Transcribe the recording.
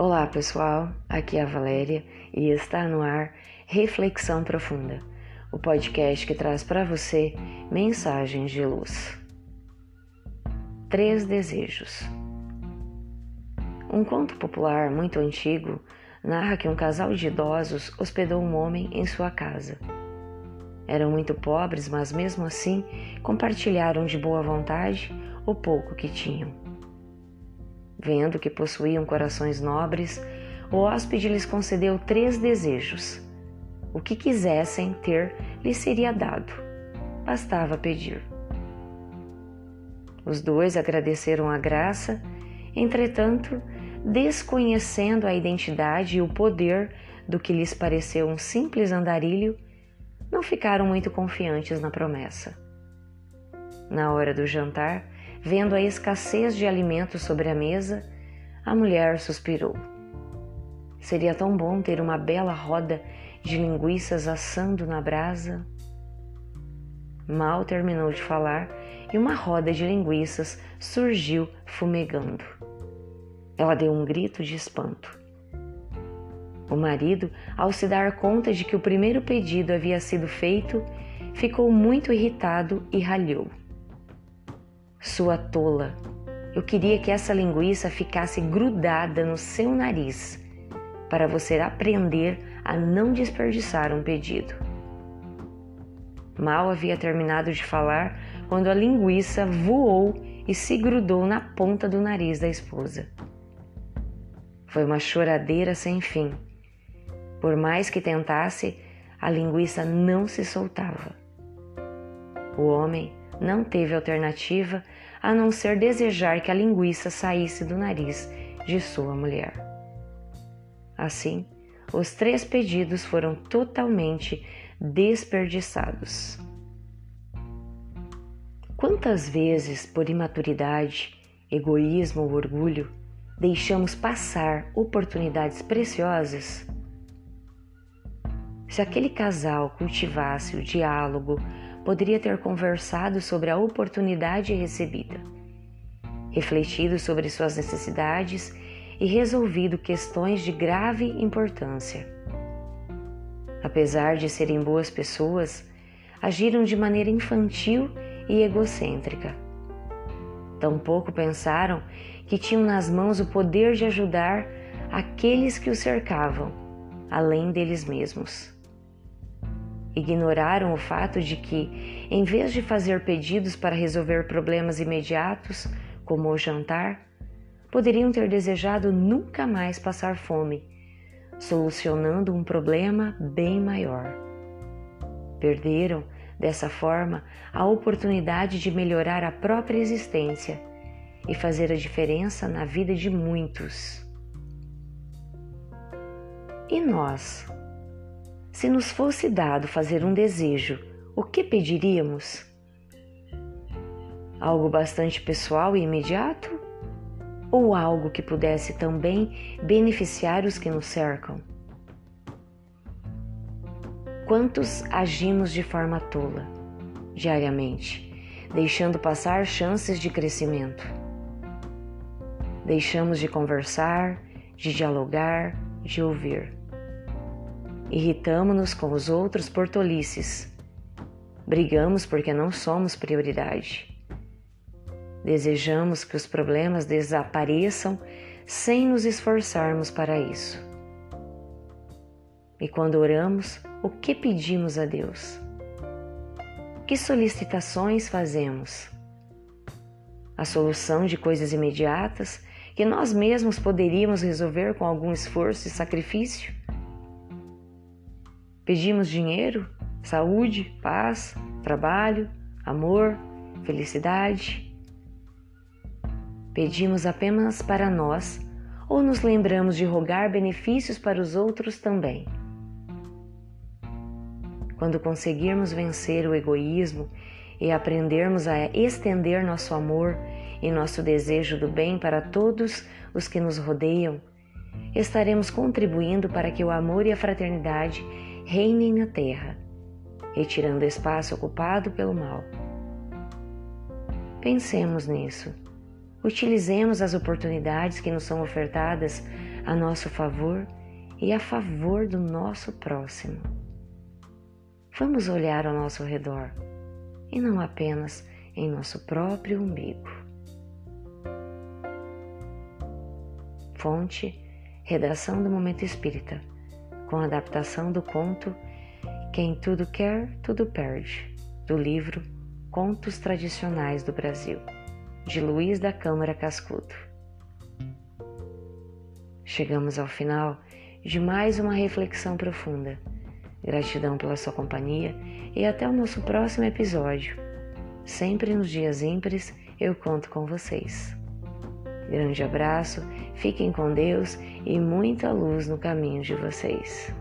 Olá pessoal, aqui é a Valéria e está no ar Reflexão Profunda, o podcast que traz para você mensagens de luz. Três desejos. Um conto popular muito antigo narra que um casal de idosos hospedou um homem em sua casa. Eram muito pobres, mas mesmo assim compartilharam de boa vontade o pouco que tinham. Vendo que possuíam corações nobres, o hóspede lhes concedeu três desejos. O que quisessem ter lhes seria dado, bastava pedir. Os dois agradeceram a graça, entretanto, desconhecendo a identidade e o poder do que lhes pareceu um simples andarilho, não ficaram muito confiantes na promessa. Na hora do jantar, Vendo a escassez de alimentos sobre a mesa, a mulher suspirou. Seria tão bom ter uma bela roda de linguiças assando na brasa. Mal terminou de falar e uma roda de linguiças surgiu fumegando. Ela deu um grito de espanto. O marido, ao se dar conta de que o primeiro pedido havia sido feito, ficou muito irritado e ralhou. Sua tola, eu queria que essa linguiça ficasse grudada no seu nariz para você aprender a não desperdiçar um pedido. Mal havia terminado de falar quando a linguiça voou e se grudou na ponta do nariz da esposa. Foi uma choradeira sem fim. Por mais que tentasse, a linguiça não se soltava. O homem não teve alternativa a não ser desejar que a linguiça saísse do nariz de sua mulher. Assim, os três pedidos foram totalmente desperdiçados. Quantas vezes, por imaturidade, egoísmo ou orgulho, deixamos passar oportunidades preciosas? Se aquele casal cultivasse o diálogo, poderia ter conversado sobre a oportunidade recebida, refletido sobre suas necessidades e resolvido questões de grave importância. Apesar de serem boas pessoas, agiram de maneira infantil e egocêntrica. Tampouco pensaram que tinham nas mãos o poder de ajudar aqueles que os cercavam, além deles mesmos. Ignoraram o fato de que, em vez de fazer pedidos para resolver problemas imediatos, como o jantar, poderiam ter desejado nunca mais passar fome, solucionando um problema bem maior. Perderam, dessa forma, a oportunidade de melhorar a própria existência e fazer a diferença na vida de muitos. E nós? Se nos fosse dado fazer um desejo, o que pediríamos? Algo bastante pessoal e imediato? Ou algo que pudesse também beneficiar os que nos cercam? Quantos agimos de forma tola, diariamente, deixando passar chances de crescimento? Deixamos de conversar, de dialogar, de ouvir. Irritamo-nos com os outros por tolices. Brigamos porque não somos prioridade. Desejamos que os problemas desapareçam sem nos esforçarmos para isso. E quando oramos, o que pedimos a Deus? Que solicitações fazemos? A solução de coisas imediatas que nós mesmos poderíamos resolver com algum esforço e sacrifício? Pedimos dinheiro, saúde, paz, trabalho, amor, felicidade. Pedimos apenas para nós ou nos lembramos de rogar benefícios para os outros também? Quando conseguirmos vencer o egoísmo e aprendermos a estender nosso amor e nosso desejo do bem para todos os que nos rodeiam, estaremos contribuindo para que o amor e a fraternidade reinem na terra, retirando o espaço ocupado pelo mal. Pensemos nisso. Utilizemos as oportunidades que nos são ofertadas a nosso favor e a favor do nosso próximo. Vamos olhar ao nosso redor e não apenas em nosso próprio umbigo. Fonte: Redação do Momento Espírita, com adaptação do conto Quem Tudo Quer, Tudo Perde, do livro Contos Tradicionais do Brasil, de Luiz da Câmara Cascudo. Chegamos ao final de mais uma reflexão profunda. Gratidão pela sua companhia e até o nosso próximo episódio. Sempre nos dias ímpares eu conto com vocês. Grande abraço, fiquem com Deus e muita luz no caminho de vocês.